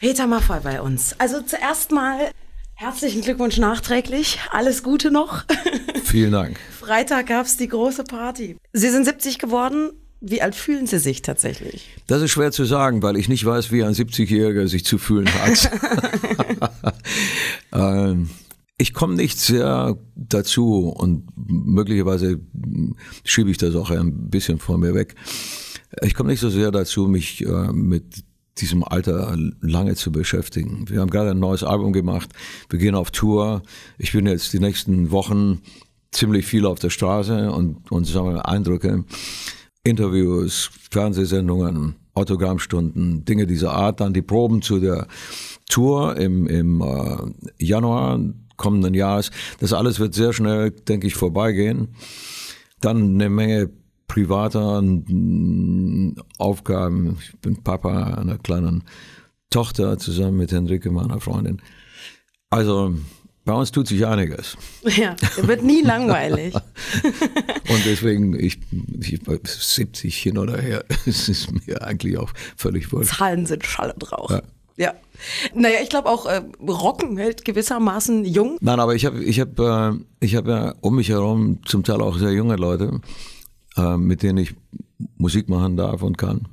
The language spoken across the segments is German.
Peter Maffay bei uns. Also zuerst mal herzlichen Glückwunsch nachträglich. Alles Gute noch. Vielen Dank. Freitag gab es die große Party. Sie sind 70 geworden. Wie alt fühlen Sie sich tatsächlich? Das ist schwer zu sagen, weil ich nicht weiß, wie ein 70-Jähriger sich zu fühlen hat. ähm, ich komme nicht sehr dazu und möglicherweise schiebe ich das auch ein bisschen vor mir weg. Ich komme nicht so sehr dazu, mich äh, mit diesem Alter lange zu beschäftigen. Wir haben gerade ein neues Album gemacht, wir gehen auf Tour. Ich bin jetzt die nächsten Wochen ziemlich viel auf der Straße und, und sammle Eindrücke, Interviews, Fernsehsendungen, Autogrammstunden, Dinge dieser Art. Dann die Proben zu der Tour im, im äh, Januar kommenden Jahres. Das alles wird sehr schnell, denke ich, vorbeigehen. Dann eine Menge privater Aufgaben. Ich bin Papa einer kleinen Tochter zusammen mit Henrike, meiner Freundin. Also bei uns tut sich einiges. Ja, wird nie langweilig. Und deswegen, ich, ich 70 hin oder her, es ist mir eigentlich auch völlig wurscht. Zahlen sind Schall und Rauch. Ja. ja. Naja, ich glaube auch, äh, Rocken hält gewissermaßen jung. Nein, aber ich habe ich hab, äh, ich hab ja um mich herum zum Teil auch sehr junge Leute äh, mit denen ich Musik machen darf und kann.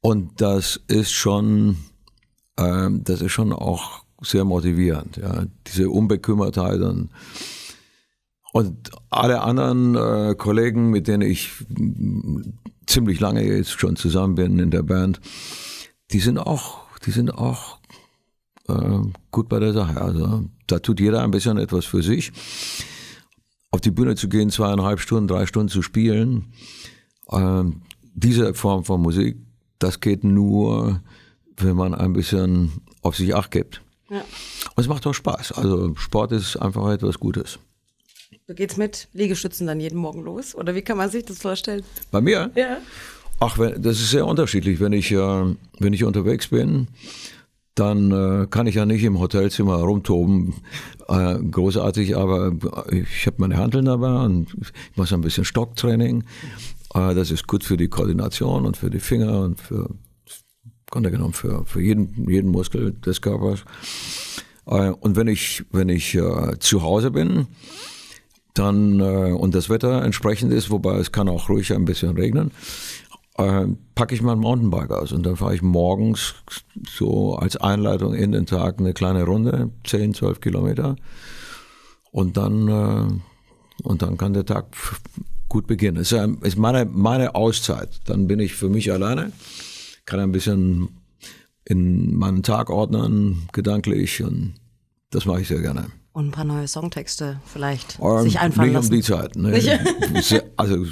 Und das ist schon, äh, das ist schon auch sehr motivierend, ja, diese Unbekümmertheit und, und alle anderen äh, Kollegen, mit denen ich ziemlich lange jetzt schon zusammen bin in der Band, die sind auch, die sind auch äh, gut bei der Sache. Also da tut jeder ein bisschen etwas für sich auf die Bühne zu gehen, zweieinhalb Stunden, drei Stunden zu spielen, ähm, diese Form von Musik, das geht nur, wenn man ein bisschen auf sich acht gibt. Ja. Und es macht auch Spaß. Also Sport ist einfach etwas Gutes. Du gehst mit Liegestützen dann jeden Morgen los? Oder wie kann man sich das vorstellen? Bei mir? Ja. Ach, das ist sehr unterschiedlich. Wenn ich, äh, wenn ich unterwegs bin, dann äh, kann ich ja nicht im Hotelzimmer rumtoben. Äh, großartig, aber ich habe meine Handeln dabei und ich mache so ein bisschen Stocktraining. Äh, das ist gut für die Koordination und für die Finger und für, Grunde genommen, für, für jeden, jeden Muskel des Körpers. Äh, und wenn ich, wenn ich äh, zu Hause bin, dann äh, und das Wetter entsprechend ist, wobei es kann auch ruhig ein bisschen regnen, äh, packe ich mein Mountainbike aus und dann fahre ich morgens so als Einleitung in den Tag eine kleine Runde, 10, 12 Kilometer und dann, äh, und dann kann der Tag gut beginnen. Es ist meine, meine Auszeit. Dann bin ich für mich alleine, kann ein bisschen in meinen Tag ordnen, gedanklich und das mache ich sehr gerne. Und ein paar neue Songtexte vielleicht um, sich einfallen nicht lassen. Nicht um die Zeit. Ne? also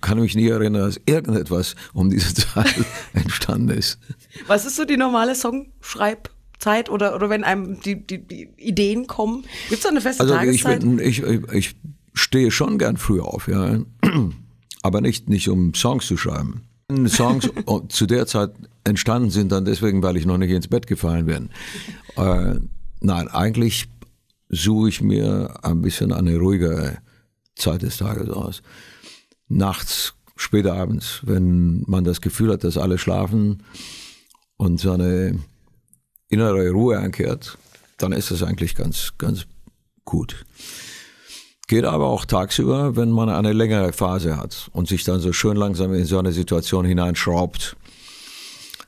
kann mich nie erinnern, dass irgendetwas um diese Zeit entstanden ist. Was ist so die normale Songschreibzeit oder, oder wenn einem die, die, die Ideen kommen? Gibt es da eine feste also Tageszeit? Ich, ich, ich stehe schon gern früh auf, ja. Aber nicht, nicht um Songs zu schreiben. Songs zu der Zeit entstanden sind dann deswegen, weil ich noch nicht ins Bett gefallen bin. Äh, nein, eigentlich suche ich mir ein bisschen eine ruhigere Zeit des Tages aus nachts, später abends, wenn man das Gefühl hat, dass alle schlafen und so eine innere Ruhe einkehrt, dann ist das eigentlich ganz, ganz gut. Geht aber auch tagsüber, wenn man eine längere Phase hat und sich dann so schön langsam in so eine Situation hineinschraubt.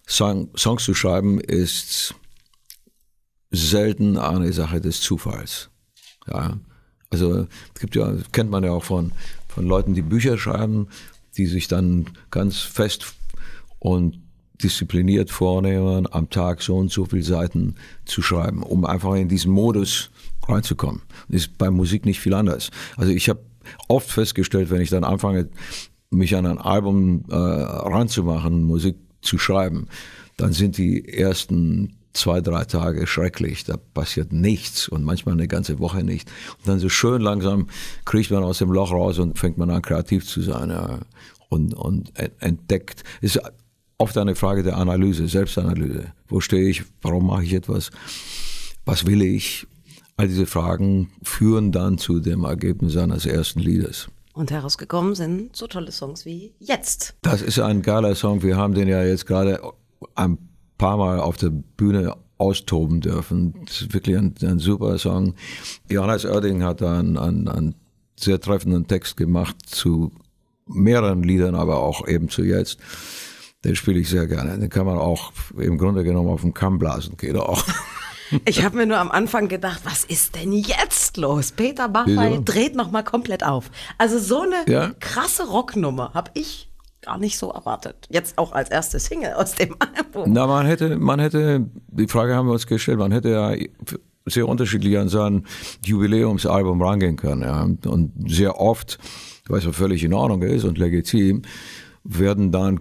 Song, Songs zu schreiben ist selten eine Sache des Zufalls. Ja, also gibt ja, kennt man ja auch von von Leuten, die Bücher schreiben, die sich dann ganz fest und diszipliniert vornehmen, am Tag so und so viele Seiten zu schreiben, um einfach in diesen Modus reinzukommen. Ist bei Musik nicht viel anders. Also ich habe oft festgestellt, wenn ich dann anfange, mich an ein Album äh, ranzumachen, Musik zu schreiben, dann sind die ersten zwei, drei Tage schrecklich, da passiert nichts und manchmal eine ganze Woche nicht. Und dann so schön langsam kriegt man aus dem Loch raus und fängt man an, kreativ zu sein ja, und, und entdeckt. Es ist oft eine Frage der Analyse, Selbstanalyse. Wo stehe ich? Warum mache ich etwas? Was will ich? All diese Fragen führen dann zu dem Ergebnis eines ersten Liedes. Und herausgekommen sind so tolle Songs wie Jetzt. Das ist ein geiler Song. Wir haben den ja jetzt gerade am paar Mal auf der Bühne austoben dürfen. Das ist wirklich ein, ein super Song. Johannes Oerding hat da einen, einen, einen sehr treffenden Text gemacht zu mehreren Liedern, aber auch eben zu jetzt. Den spiele ich sehr gerne. Den kann man auch im Grunde genommen auf dem Kamm blasen, geht auch. Ich habe mir nur am Anfang gedacht, was ist denn jetzt los? Peter Maffay dreht nochmal komplett auf. Also so eine ja? krasse Rocknummer habe ich gar nicht so erwartet. Jetzt auch als erste Single aus dem Album. Na, man hätte, man hätte, die Frage haben wir uns gestellt, man hätte ja sehr unterschiedlich an sein Jubiläumsalbum rangehen können. Ja. Und sehr oft, was ja völlig in Ordnung ist und legitim, werden dann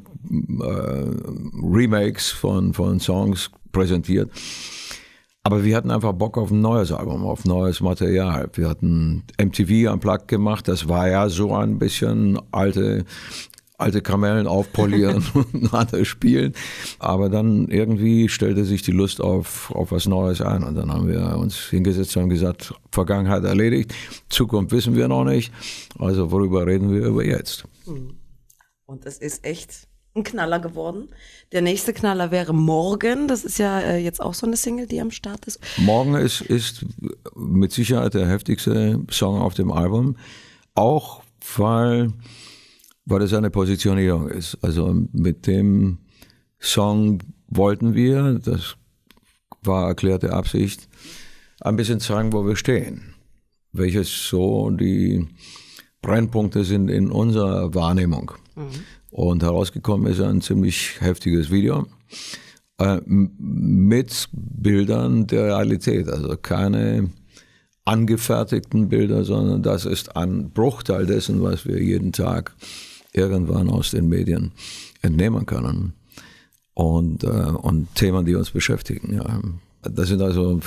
äh, Remakes von, von Songs präsentiert. Aber wir hatten einfach Bock auf ein neues Album, auf neues Material. Wir hatten MTV am Plug gemacht, das war ja so ein bisschen alte alte Kamellen aufpolieren und anders spielen. Aber dann irgendwie stellte sich die Lust auf, auf was Neues ein. Und dann haben wir uns hingesetzt und gesagt, Vergangenheit erledigt, Zukunft wissen wir noch nicht. Also worüber reden wir über jetzt? Hm. Und es ist echt ein Knaller geworden. Der nächste Knaller wäre Morgen. Das ist ja äh, jetzt auch so eine Single, die am Start ist. Morgen ist, ist mit Sicherheit der heftigste Song auf dem Album. Auch weil weil es eine Positionierung ist. Also mit dem Song wollten wir, das war erklärte Absicht, ein bisschen zeigen, wo wir stehen. Welches so die Brennpunkte sind in unserer Wahrnehmung. Mhm. Und herausgekommen ist ein ziemlich heftiges Video äh, mit Bildern der Realität. Also keine angefertigten Bilder, sondern das ist ein Bruchteil dessen, was wir jeden Tag irgendwann aus den Medien entnehmen können. Und, äh, und Themen, die uns beschäftigen. Ja. Das sind also,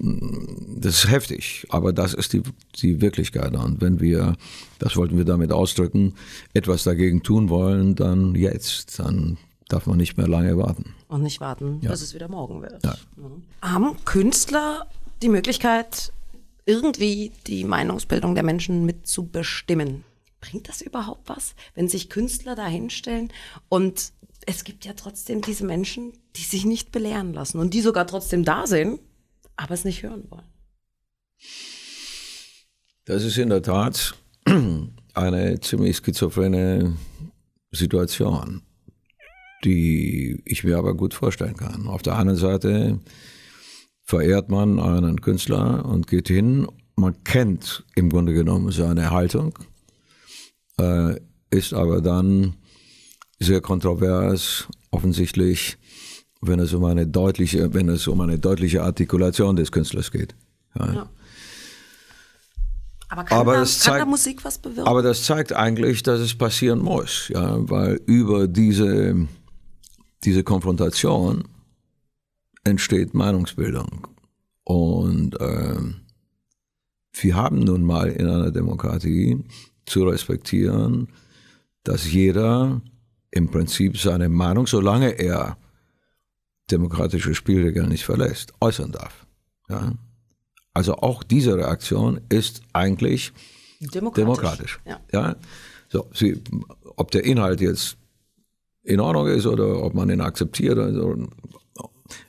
das ist heftig, aber das ist die, die Wirklichkeit. Und wenn wir, das wollten wir damit ausdrücken, etwas dagegen tun wollen, dann jetzt, dann darf man nicht mehr lange warten. Und nicht warten, ja. bis es wieder morgen wird. Ja. Mhm. Haben Künstler die Möglichkeit, irgendwie die Meinungsbildung der Menschen mitzubestimmen? Bringt das überhaupt was, wenn sich Künstler da hinstellen und es gibt ja trotzdem diese Menschen, die sich nicht belehren lassen und die sogar trotzdem da sind, aber es nicht hören wollen. Das ist in der Tat eine ziemlich schizophrene Situation, die ich mir aber gut vorstellen kann. Auf der einen Seite verehrt man einen Künstler und geht hin, man kennt im Grunde genommen seine Haltung, äh, ist aber dann sehr kontrovers, offensichtlich, wenn es um eine deutliche, wenn es um eine deutliche Artikulation des Künstlers geht. Ja. Ja. Aber kann, aber da, zeigt, kann da Musik was bewirken? Aber das zeigt eigentlich, dass es passieren muss, ja, weil über diese, diese Konfrontation entsteht Meinungsbildung. Und äh, wir haben nun mal in einer Demokratie zu respektieren, dass jeder im Prinzip seine Meinung, solange er demokratische Spielregeln nicht verlässt, äußern darf. Ja? Also auch diese Reaktion ist eigentlich demokratisch. demokratisch. Ja. ja? So, sie, ob der Inhalt jetzt in Ordnung ist oder ob man ihn akzeptiert, also,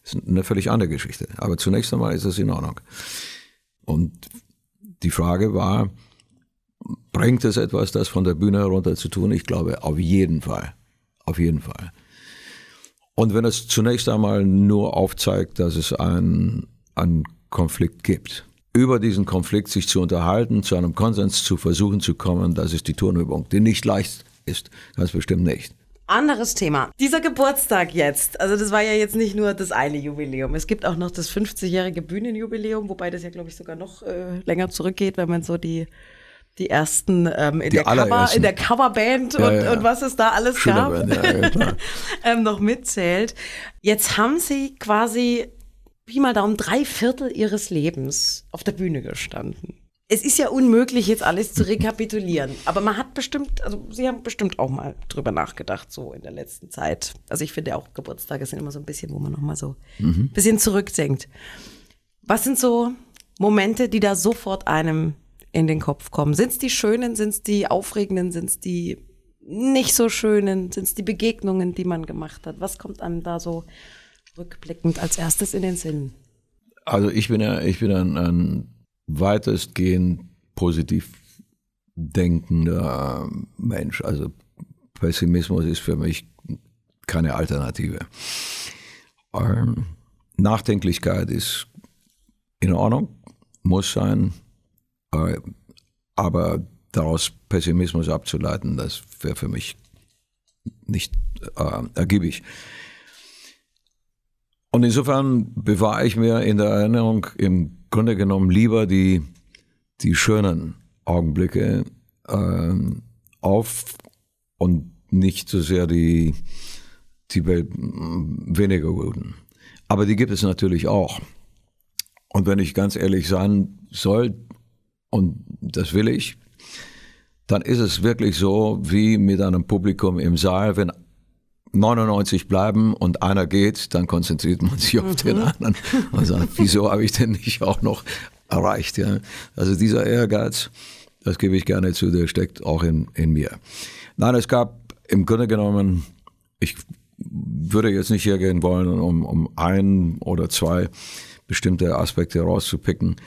ist eine völlig andere Geschichte. Aber zunächst einmal ist es in Ordnung. Und die Frage war, Bringt es etwas, das von der Bühne herunter zu tun? Ich glaube, auf jeden Fall. Auf jeden Fall. Und wenn es zunächst einmal nur aufzeigt, dass es einen, einen Konflikt gibt, über diesen Konflikt sich zu unterhalten, zu einem Konsens zu versuchen zu kommen, das ist die Turnübung, die nicht leicht ist, ganz bestimmt nicht. Anderes Thema. Dieser Geburtstag jetzt, also das war ja jetzt nicht nur das eine Jubiläum. Es gibt auch noch das 50-jährige Bühnenjubiläum, wobei das ja, glaube ich, sogar noch äh, länger zurückgeht, wenn man so die die ersten ähm, in, die der Cover, in der Coverband ja, und, ja. und was es da alles Schöne gab, ja, ähm, noch mitzählt. Jetzt haben sie quasi, wie mal Daumen, drei Viertel ihres Lebens auf der Bühne gestanden. Es ist ja unmöglich, jetzt alles zu rekapitulieren. Aber man hat bestimmt, also Sie haben bestimmt auch mal drüber nachgedacht, so in der letzten Zeit. Also ich finde auch Geburtstage sind immer so ein bisschen, wo man nochmal so ein mhm. bisschen zurückdenkt. Was sind so Momente, die da sofort einem in den Kopf kommen? Sind es die schönen, sind es die aufregenden, sind es die nicht so schönen, sind es die Begegnungen, die man gemacht hat? Was kommt einem da so rückblickend als erstes in den Sinn? Also ich bin ja, ich bin ein, ein weitestgehend positiv denkender Mensch. Also Pessimismus ist für mich keine Alternative. Ähm, Nachdenklichkeit ist in Ordnung, muss sein, aber daraus Pessimismus abzuleiten, das wäre für mich nicht äh, ergiebig. Und insofern bewahre ich mir in der Erinnerung im Grunde genommen lieber die, die schönen Augenblicke äh, auf und nicht so sehr die, die weniger guten. Aber die gibt es natürlich auch. Und wenn ich ganz ehrlich sein soll, und das will ich, dann ist es wirklich so wie mit einem Publikum im Saal, wenn 99 bleiben und einer geht, dann konzentriert man sich auf mhm. den anderen und sagt, wieso habe ich denn nicht auch noch erreicht? Ja? Also dieser Ehrgeiz, das gebe ich gerne zu, der steckt auch in, in mir. Nein, es gab im Grunde genommen, ich würde jetzt nicht hergehen wollen, um, um ein oder zwei bestimmte Aspekte rauszupicken.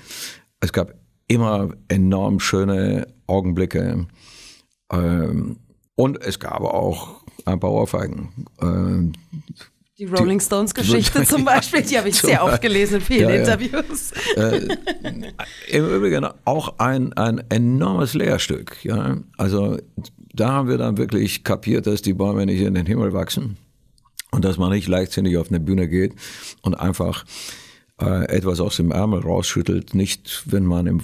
Es gab immer enorm schöne Augenblicke. Ähm, und es gab auch ein paar Ohrfeigen. Ähm, die Rolling Stones Geschichte zum Beispiel, die habe ich sehr oft gelesen in vielen ja, Interviews. Äh, Im Übrigen auch ein, ein enormes Lehrstück. Ja? Also da haben wir dann wirklich kapiert, dass die Bäume nicht in den Himmel wachsen und dass man nicht leichtsinnig auf eine Bühne geht und einfach äh, etwas aus dem Ärmel rausschüttelt, nicht wenn man im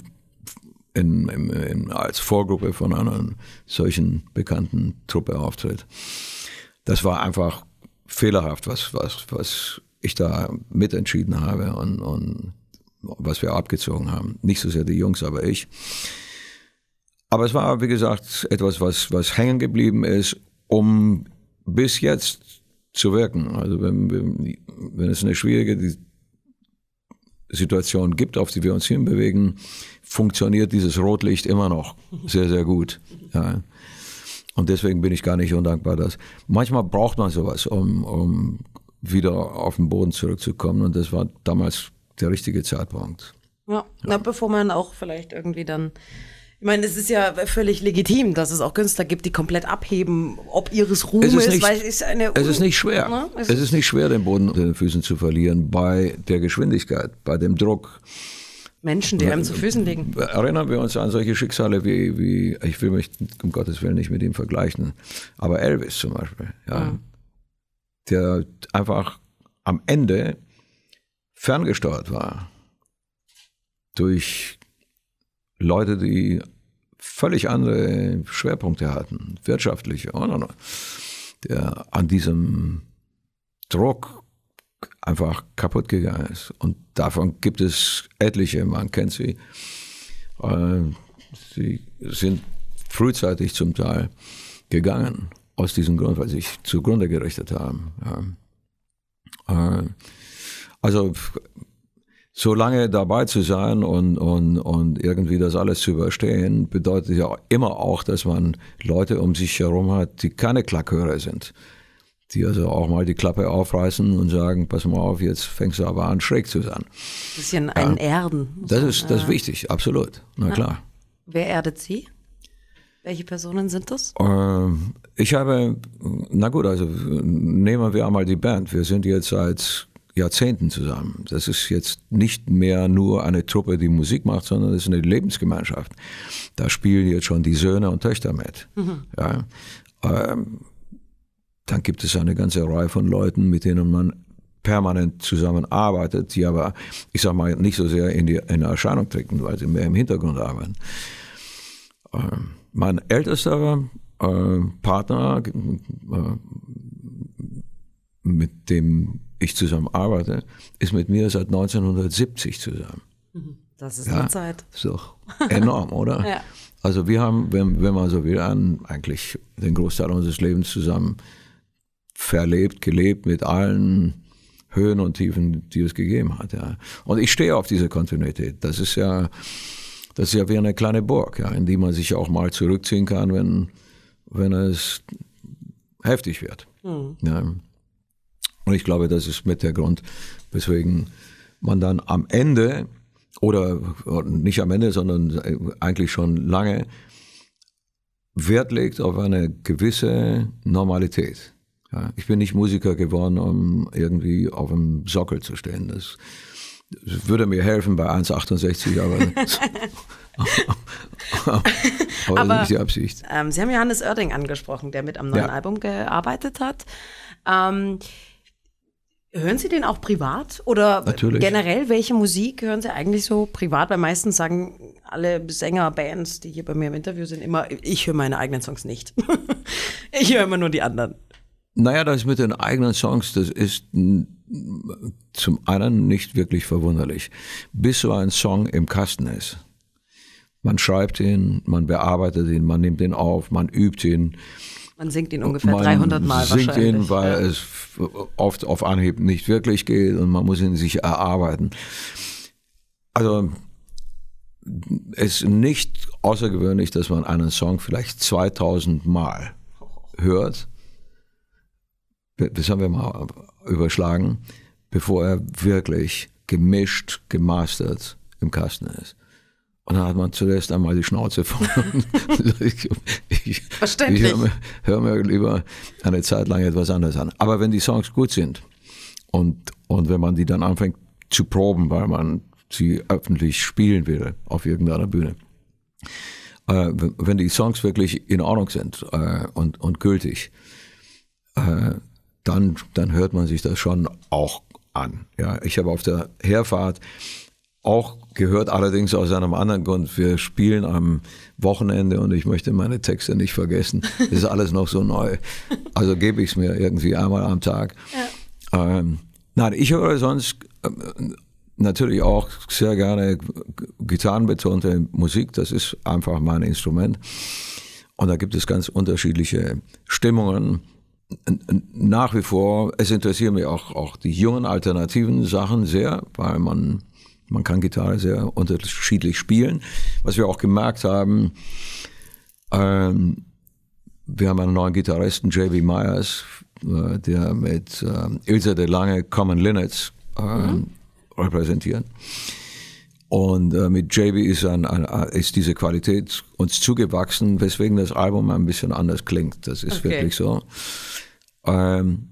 in, in, in, als Vorgruppe von einer solchen bekannten Truppe auftritt. Das war einfach fehlerhaft, was, was, was ich da mitentschieden habe und, und was wir abgezogen haben. Nicht so sehr die Jungs, aber ich. Aber es war, wie gesagt, etwas, was, was hängen geblieben ist, um bis jetzt zu wirken. Also wenn, wenn es eine schwierige Situation gibt, auf die wir uns hinbewegen, funktioniert dieses Rotlicht immer noch sehr, sehr gut. Ja. Und deswegen bin ich gar nicht undankbar. Dass manchmal braucht man sowas, um, um wieder auf den Boden zurückzukommen. Und das war damals der richtige Zeitpunkt. Ja, ja. Na, bevor man auch vielleicht irgendwie dann ich meine, es ist ja völlig legitim, dass es auch Künstler gibt, die komplett abheben, ob ihres Ruhmes, es ist nicht, weil es ist eine. Es ist nicht schwer. Ne? Es, es, ist nicht schwer, den Boden unter den Füßen zu verlieren bei der Geschwindigkeit, bei dem Druck. Menschen, die einem zu Füßen liegen. Erinnern wir uns an solche Schicksale wie, wie ich will mich um Gottes Willen nicht mit ihm vergleichen, aber Elvis zum Beispiel, ja, mhm. der einfach am Ende ferngesteuert war durch Leute, die völlig andere Schwerpunkte hatten, wirtschaftliche, oder? der an diesem Druck einfach kaputt gegangen ist. Und davon gibt es etliche, man kennt sie. Äh, sie sind frühzeitig zum Teil gegangen, aus diesem Grund, weil sie sich zugrunde gerichtet haben. Ja. Äh, also so lange dabei zu sein und, und, und irgendwie das alles zu überstehen, bedeutet ja immer auch, dass man Leute um sich herum hat, die keine Klackhörer sind. Die also auch mal die Klappe aufreißen und sagen, pass mal auf, jetzt fängst du aber an, schräg zu sein. Bisschen ja. ein Erden. Das ist, das ist wichtig, absolut. Na ja. klar. Wer erdet Sie? Welche Personen sind das? Ähm, ich habe, na gut, also nehmen wir einmal die Band. Wir sind jetzt seit Jahrzehnten zusammen. Das ist jetzt nicht mehr nur eine Truppe, die Musik macht, sondern es ist eine Lebensgemeinschaft. Da spielen jetzt schon die Söhne und Töchter mit. Mhm. Ja. Ähm, dann gibt es eine ganze Reihe von Leuten, mit denen man permanent zusammenarbeitet, die aber, ich sag mal, nicht so sehr in, die, in Erscheinung treten, weil sie mehr im Hintergrund arbeiten. Ähm, mein ältester äh, Partner, äh, mit dem ich zusammen arbeite, ist mit mir seit 1970 zusammen. Mhm. Das ist ja, eine Zeit. Ist doch enorm, oder? ja. Also wir haben, wenn, wenn man so will, eigentlich den Großteil unseres Lebens zusammen verlebt, gelebt mit allen Höhen und Tiefen, die es gegeben hat. Ja. Und ich stehe auf diese Kontinuität. Das ist ja, das ist ja wie eine kleine Burg, ja, in die man sich auch mal zurückziehen kann, wenn, wenn es heftig wird. Mhm. Ja. Und ich glaube, das ist mit der Grund, weswegen man dann am Ende oder nicht am Ende, sondern eigentlich schon lange Wert legt auf eine gewisse Normalität. Ja, ich bin nicht Musiker geworden, um irgendwie auf dem Sockel zu stehen. Das, das würde mir helfen bei 1,68, aber, aber, aber nicht die Absicht. Ähm, Sie haben Johannes Oerding angesprochen, der mit am neuen ja. Album gearbeitet hat. Ähm, Hören Sie den auch privat oder Natürlich. generell welche Musik hören Sie eigentlich so privat? Weil meistens sagen alle Sänger, Bands, die hier bei mir im Interview sind, immer, ich höre meine eigenen Songs nicht. ich höre immer nur die anderen. Naja, das mit den eigenen Songs, das ist zum einen nicht wirklich verwunderlich. Bis so ein Song im Kasten ist. Man schreibt ihn, man bearbeitet ihn, man nimmt ihn auf, man übt ihn man singt ihn ungefähr man 300 Mal singt wahrscheinlich. ihn, weil ja. es oft auf Anhieb nicht wirklich geht und man muss ihn sich erarbeiten. Also es ist nicht außergewöhnlich, dass man einen Song vielleicht 2000 Mal hört. Das haben wir mal überschlagen, bevor er wirklich gemischt, gemastert im Kasten ist. Und dann hat man zuerst einmal die Schnauze voll. ich, ich, Verständlich. Ich höre mir, hör mir, lieber eine Zeit lang etwas anderes an. Aber wenn die Songs gut sind und, und wenn man die dann anfängt zu proben, weil man sie öffentlich spielen will auf irgendeiner Bühne, äh, wenn die Songs wirklich in Ordnung sind äh, und, und gültig, äh, dann, dann hört man sich das schon auch an. Ja, ich habe auf der Herfahrt auch gehört allerdings aus einem anderen Grund. Wir spielen am Wochenende und ich möchte meine Texte nicht vergessen. Das ist alles noch so neu. Also gebe ich es mir irgendwie einmal am Tag. Ja. Ähm, nein, ich höre sonst äh, natürlich auch sehr gerne gitarrenbetonte Musik. Das ist einfach mein Instrument. Und da gibt es ganz unterschiedliche Stimmungen. Nach wie vor, es interessieren mich auch, auch die jungen alternativen Sachen sehr, weil man man kann Gitarre sehr unterschiedlich spielen. Was wir auch gemerkt haben, ähm, wir haben einen neuen Gitarristen, J.B. Myers, äh, der mit äh, Ilse de Lange Common Linnets äh, mhm. repräsentiert. Und äh, mit JB ist, ein, ein, ist diese Qualität uns zugewachsen, weswegen das Album ein bisschen anders klingt. Das ist okay. wirklich so. Ähm,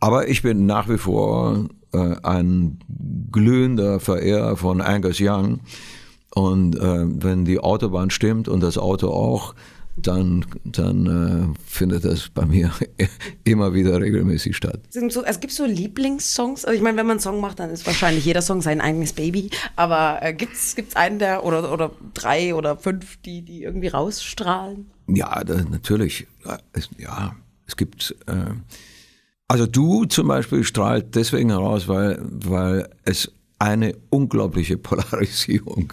aber ich bin nach wie vor äh, ein glühender Verehrer von Angus Young. Und äh, wenn die Autobahn stimmt und das Auto auch, dann, dann äh, findet das bei mir immer wieder regelmäßig statt. So, es gibt so Lieblingssongs. Also ich meine, wenn man einen Song macht, dann ist wahrscheinlich jeder Song sein eigenes Baby. Aber äh, gibt es einen der oder, oder drei oder fünf, die, die irgendwie rausstrahlen? Ja, da, natürlich. Ja, es gibt. Äh, also du zum Beispiel strahlt deswegen heraus, weil, weil es eine unglaubliche Polarisierung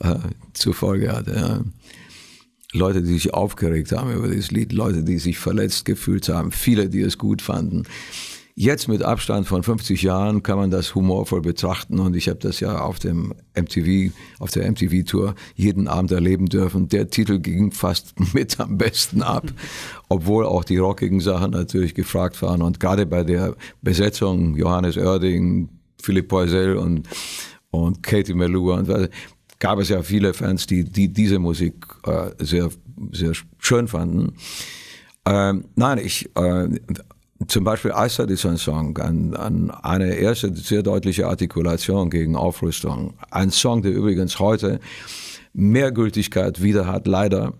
äh, zur Folge hat. Ja. Leute, die sich aufgeregt haben über dieses Lied, Leute, die sich verletzt gefühlt haben, viele, die es gut fanden. Jetzt mit Abstand von 50 Jahren kann man das humorvoll betrachten und ich habe das ja auf dem MTV, auf der MTV-Tour jeden Abend erleben dürfen. Der Titel ging fast mit am besten ab, obwohl auch die rockigen Sachen natürlich gefragt waren und gerade bei der Besetzung Johannes Oerding, Philipp Poisel und, und Katie Melua und gab es ja viele Fans, die, die diese Musik äh, sehr, sehr schön fanden. Ähm, nein, ich, äh, zum Beispiel Eistad ist ein Song, ein, ein, eine erste sehr deutliche Artikulation gegen Aufrüstung. Ein Song, der übrigens heute mehr Gültigkeit wieder hat, leider,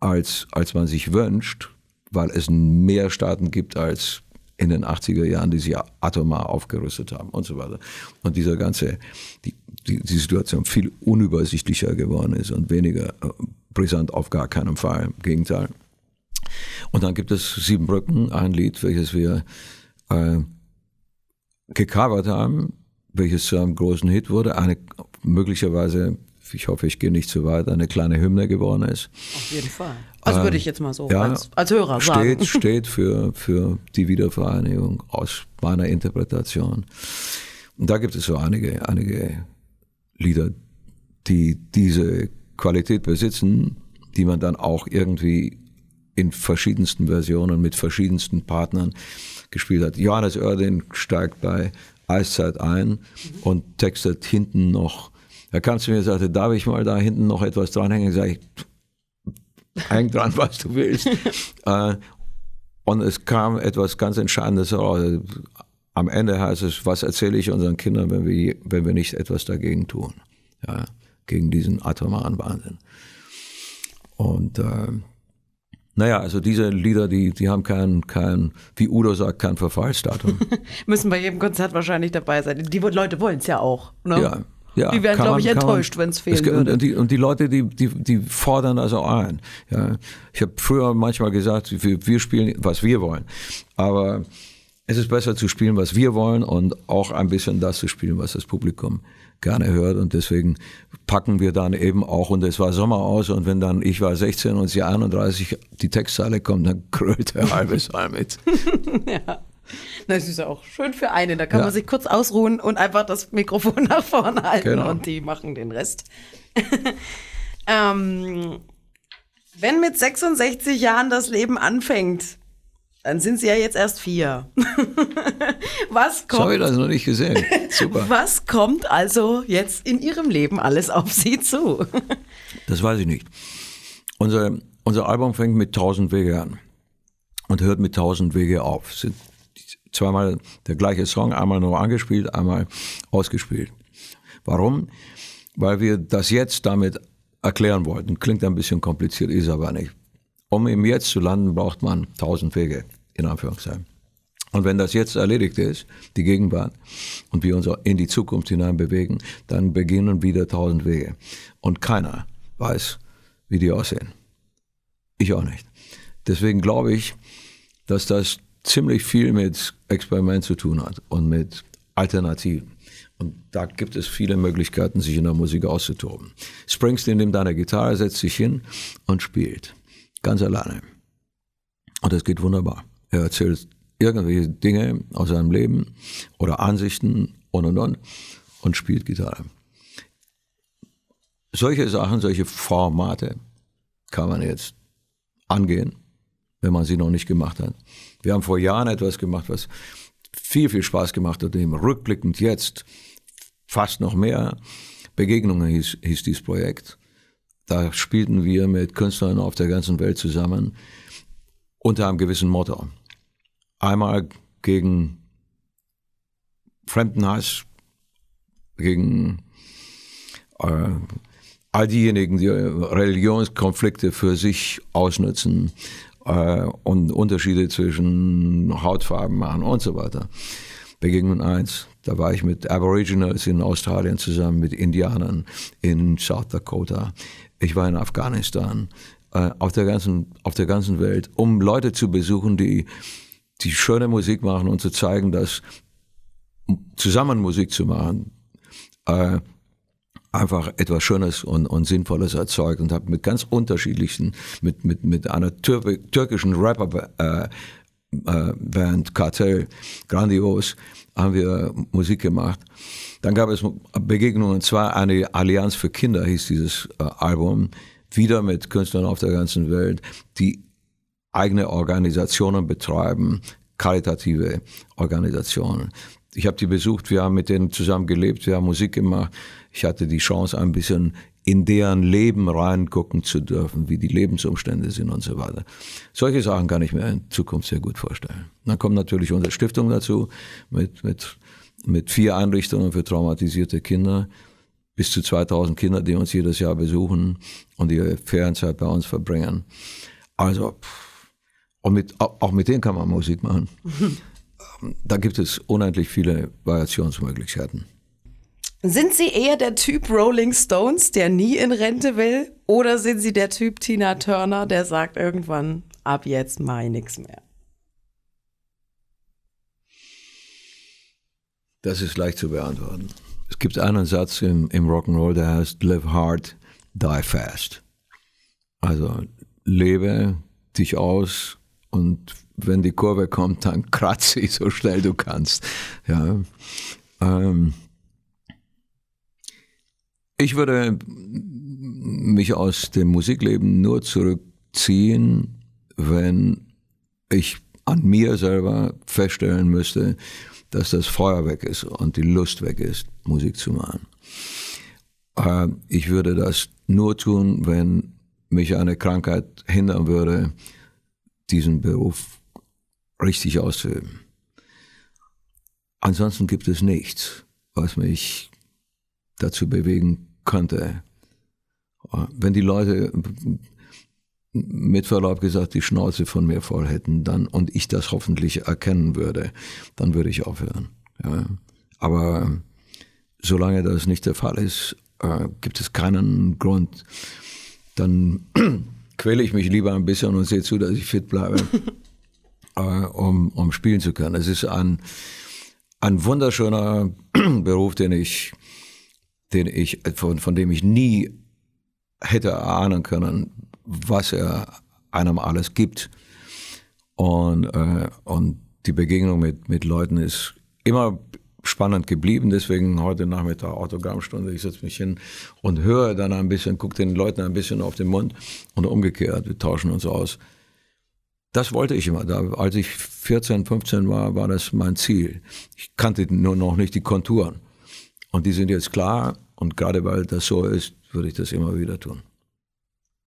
als, als man sich wünscht, weil es mehr Staaten gibt als in den 80er Jahren, die sich atomar aufgerüstet haben und so weiter. Und dieser ganze, die, die, die Situation viel unübersichtlicher geworden ist und weniger äh, brisant auf gar keinen Fall. Im Gegenteil. Und dann gibt es Siebenbrücken, ein Lied, welches wir äh, gecovert haben, welches zu einem großen Hit wurde, eine möglicherweise, ich hoffe, ich gehe nicht zu weit, eine kleine Hymne geworden ist. Auf jeden Fall. Also würde ich jetzt mal so ja, als, als Hörer steht, sagen. Steht für, für die Wiedervereinigung aus meiner Interpretation. Und da gibt es so einige, einige Lieder, die diese Qualität besitzen, die man dann auch irgendwie in verschiedensten Versionen mit verschiedensten Partnern gespielt hat. Johannes Oerding steigt bei Eiszeit ein mhm. und textet hinten noch. Er kam zu mir und sagte, darf ich mal da hinten noch etwas dranhängen? Sag ich, häng dran, was du willst. äh, und es kam etwas ganz Entscheidendes raus. Am Ende heißt es, was erzähle ich unseren Kindern, wenn wir, wenn wir nicht etwas dagegen tun? Ja, gegen diesen atomaren Wahnsinn. Und äh, naja, also diese Lieder, die, die haben kein, kein, wie Udo sagt, kein Verfallsdatum. Müssen bei jedem Konzert wahrscheinlich dabei sein. Die Leute wollen es ja auch. Ne? Ja, ja, die wären, glaube ich, enttäuscht, wenn es fehlen es, würde. Und die, und die Leute, die, die, die fordern auch ein. Ja, ich habe früher manchmal gesagt, wir, wir spielen, was wir wollen. Aber es ist besser zu spielen, was wir wollen und auch ein bisschen das zu spielen, was das Publikum gerne hört. Und deswegen packen wir dann eben auch, und es war Sommer aus, und wenn dann ich war 16 und sie 31 die Textzeile kommt, dann krölt der halbe Saal mit. ja. Das ist ja auch schön für einen. Da kann ja. man sich kurz ausruhen und einfach das Mikrofon nach vorne halten genau. und die machen den Rest. ähm, wenn mit 66 Jahren das Leben anfängt, dann sind sie ja jetzt erst vier. was kommt? Sorry, das noch nicht gesehen. Super. Was kommt also jetzt in ihrem Leben alles auf sie zu? das weiß ich nicht. Unser, unser Album fängt mit 1000 Wege an und hört mit 1000 Wege auf. Es sind zweimal der gleiche Song, einmal nur angespielt, einmal ausgespielt. Warum? Weil wir das jetzt damit erklären wollten. Klingt ein bisschen kompliziert, ist aber nicht. Um im Jetzt zu landen, braucht man tausend Wege, in Anführungszeichen. Und wenn das jetzt erledigt ist, die Gegenwart, und wir uns in die Zukunft hinein bewegen, dann beginnen wieder tausend Wege. Und keiner weiß, wie die aussehen. Ich auch nicht. Deswegen glaube ich, dass das ziemlich viel mit Experiment zu tun hat und mit Alternativen. Und da gibt es viele Möglichkeiten, sich in der Musik auszutoben. Springsteen nimmt eine Gitarre, setzt sich hin und spielt. Ganz alleine. Und das geht wunderbar. Er erzählt irgendwelche Dinge aus seinem Leben oder Ansichten und und und und spielt Gitarre. Solche Sachen, solche Formate kann man jetzt angehen, wenn man sie noch nicht gemacht hat. Wir haben vor Jahren etwas gemacht, was viel, viel Spaß gemacht hat, dem rückblickend jetzt fast noch mehr. Begegnungen hieß, hieß dieses Projekt. Da spielten wir mit Künstlern auf der ganzen Welt zusammen unter einem gewissen Motto. Einmal gegen Fremdenhass, gegen äh, all diejenigen, die Religionskonflikte für sich ausnutzen äh, und Unterschiede zwischen Hautfarben machen und so weiter. Begegnung eins. Da war ich mit Aboriginals in Australien zusammen, mit Indianern in South Dakota. Ich war in Afghanistan, äh, auf, der ganzen, auf der ganzen Welt, um Leute zu besuchen, die, die schöne Musik machen und zu zeigen, dass zusammen Musik zu machen, äh, einfach etwas Schönes und, und Sinnvolles erzeugt und habe mit ganz unterschiedlichen, mit, mit, mit einer Tür türkischen Rapper äh, äh, Kartell, grandios, haben wir Musik gemacht. Dann gab es Begegnungen, zwar eine Allianz für Kinder hieß dieses äh, Album, wieder mit Künstlern auf der ganzen Welt, die eigene Organisationen betreiben, karitative Organisationen. Ich habe die besucht, wir haben mit denen zusammen gelebt, wir haben Musik gemacht. Ich hatte die Chance, ein bisschen in deren Leben reingucken zu dürfen, wie die Lebensumstände sind und so weiter. Solche Sachen kann ich mir in Zukunft sehr gut vorstellen. Dann kommt natürlich unsere Stiftung dazu mit, mit, mit vier Einrichtungen für traumatisierte Kinder, bis zu 2000 Kinder, die uns jedes Jahr besuchen und ihre Ferienzeit bei uns verbringen. Also, und mit, auch mit denen kann man Musik machen. da gibt es unendlich viele Variationsmöglichkeiten. Sind Sie eher der Typ Rolling Stones, der nie in Rente will? Oder sind Sie der Typ Tina Turner, der sagt irgendwann, ab jetzt mache ich nichts mehr? Das ist leicht zu beantworten. Es gibt einen Satz im, im Rock'n'Roll, der heißt Live hard, die fast. Also lebe dich aus und wenn die Kurve kommt, dann kratze sie so schnell du kannst. Ja. Ähm, ich würde mich aus dem Musikleben nur zurückziehen, wenn ich an mir selber feststellen müsste, dass das Feuer weg ist und die Lust weg ist, Musik zu machen. Äh, ich würde das nur tun, wenn mich eine Krankheit hindern würde, diesen Beruf richtig auszuüben. Ansonsten gibt es nichts, was mich dazu bewegen könnte. Wenn die Leute mit Verlaub gesagt die Schnauze von mir voll hätten dann und ich das hoffentlich erkennen würde, dann würde ich aufhören. Ja. Aber solange das nicht der Fall ist, äh, gibt es keinen Grund. Dann quäle ich mich lieber ein bisschen und sehe zu, dass ich fit bleibe, äh, um, um spielen zu können. Es ist ein, ein wunderschöner Beruf, den ich, den ich, von, von dem ich nie hätte erahnen können, was er einem alles gibt. Und, äh, und die Begegnung mit, mit Leuten ist immer spannend geblieben. Deswegen heute Nachmittag Autogrammstunde. Ich setze mich hin und höre dann ein bisschen, gucke den Leuten ein bisschen auf den Mund und umgekehrt. Wir tauschen uns aus. Das wollte ich immer. Da, als ich 14, 15 war, war das mein Ziel. Ich kannte nur noch nicht die Konturen. Und die sind jetzt klar. Und gerade weil das so ist, würde ich das immer wieder tun.